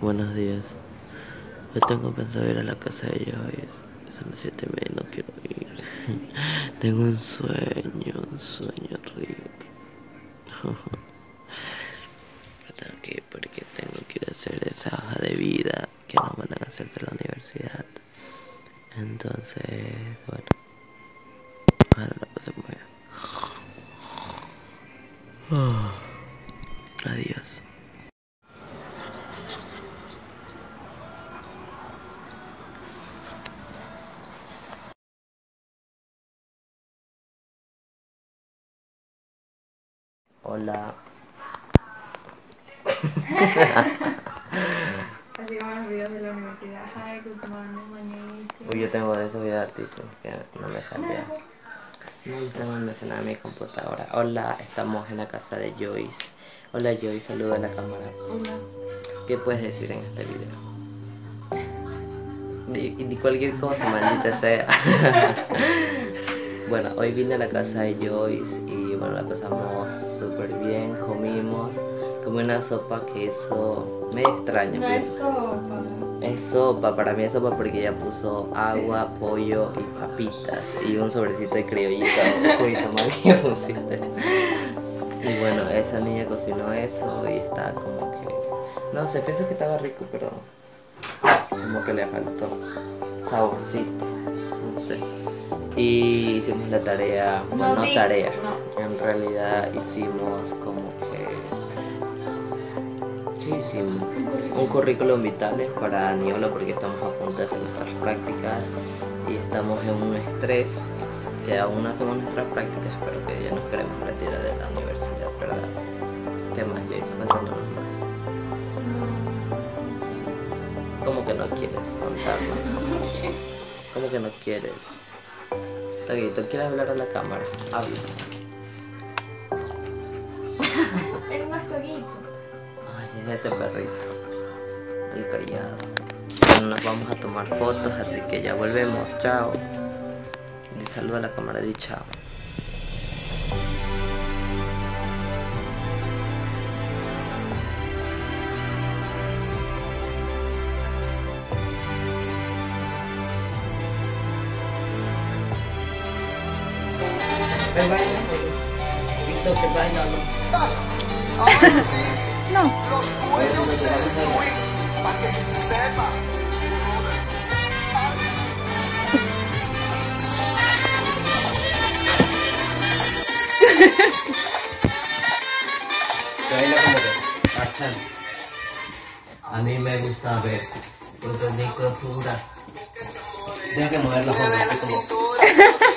Buenos días. Yo tengo pensado ir a la casa de Joyce. Son las 7 y no quiero ir. Tengo un sueño, un sueño horrible. Tengo que ir porque tengo que ir a hacer esa hoja de vida que nos van a hacer de la universidad. Entonces, bueno. Ojalá la pasemos bien. Adiós. Hola. Así como los videos de la universidad. Hi, good morning, my name is... Uy, yo tengo de esos videos artísticos que no me salía. No lo tengo almacenado en mi computadora. Hola, estamos en la casa de Joyce. Hola Joyce, saluda a la cámara. Hola. ¿Qué puedes decir en este video? Di, di cualquier cosa, maldita sea. bueno, hoy vine a la casa de Joyce y bueno, la pasamos súper bien, comimos. Comí una sopa que hizo medio extraña. No pues. es sopa. Es sopa, para mí es sopa porque ella puso agua, pollo y papitas y un sobrecito de criollito. Uy, más bien pusiste. Y bueno, esa niña cocinó eso y está como que... No sé, pienso que estaba rico, pero como que le faltó saborcito, no sé. Y hicimos la tarea, bueno, no tarea, No. en realidad hicimos como que... ¿Qué hicimos? un currículum vitales para Niola porque estamos a punto de hacer nuestras prácticas y estamos en un estrés que aún no hacemos nuestras prácticas pero que ya nos queremos retirar de la universidad, ¿verdad? ¿Qué más, Jace? Cuéntanos más. ¿Cómo que no quieres contarnos? ¿Cómo que no quieres? Taguito, ¿quieres hablar a la cámara? Habla. Es más toguito. Ay, es este perrito. El criado. Bueno, nos vamos a tomar fotos, así que ya volvemos. Chao. Di saluda a la cámara, di chao. No. los dueños del swing, para que sepa. baila como que marchan. A mí me gusta ver, porque es mi costura. Tienes que mover así como.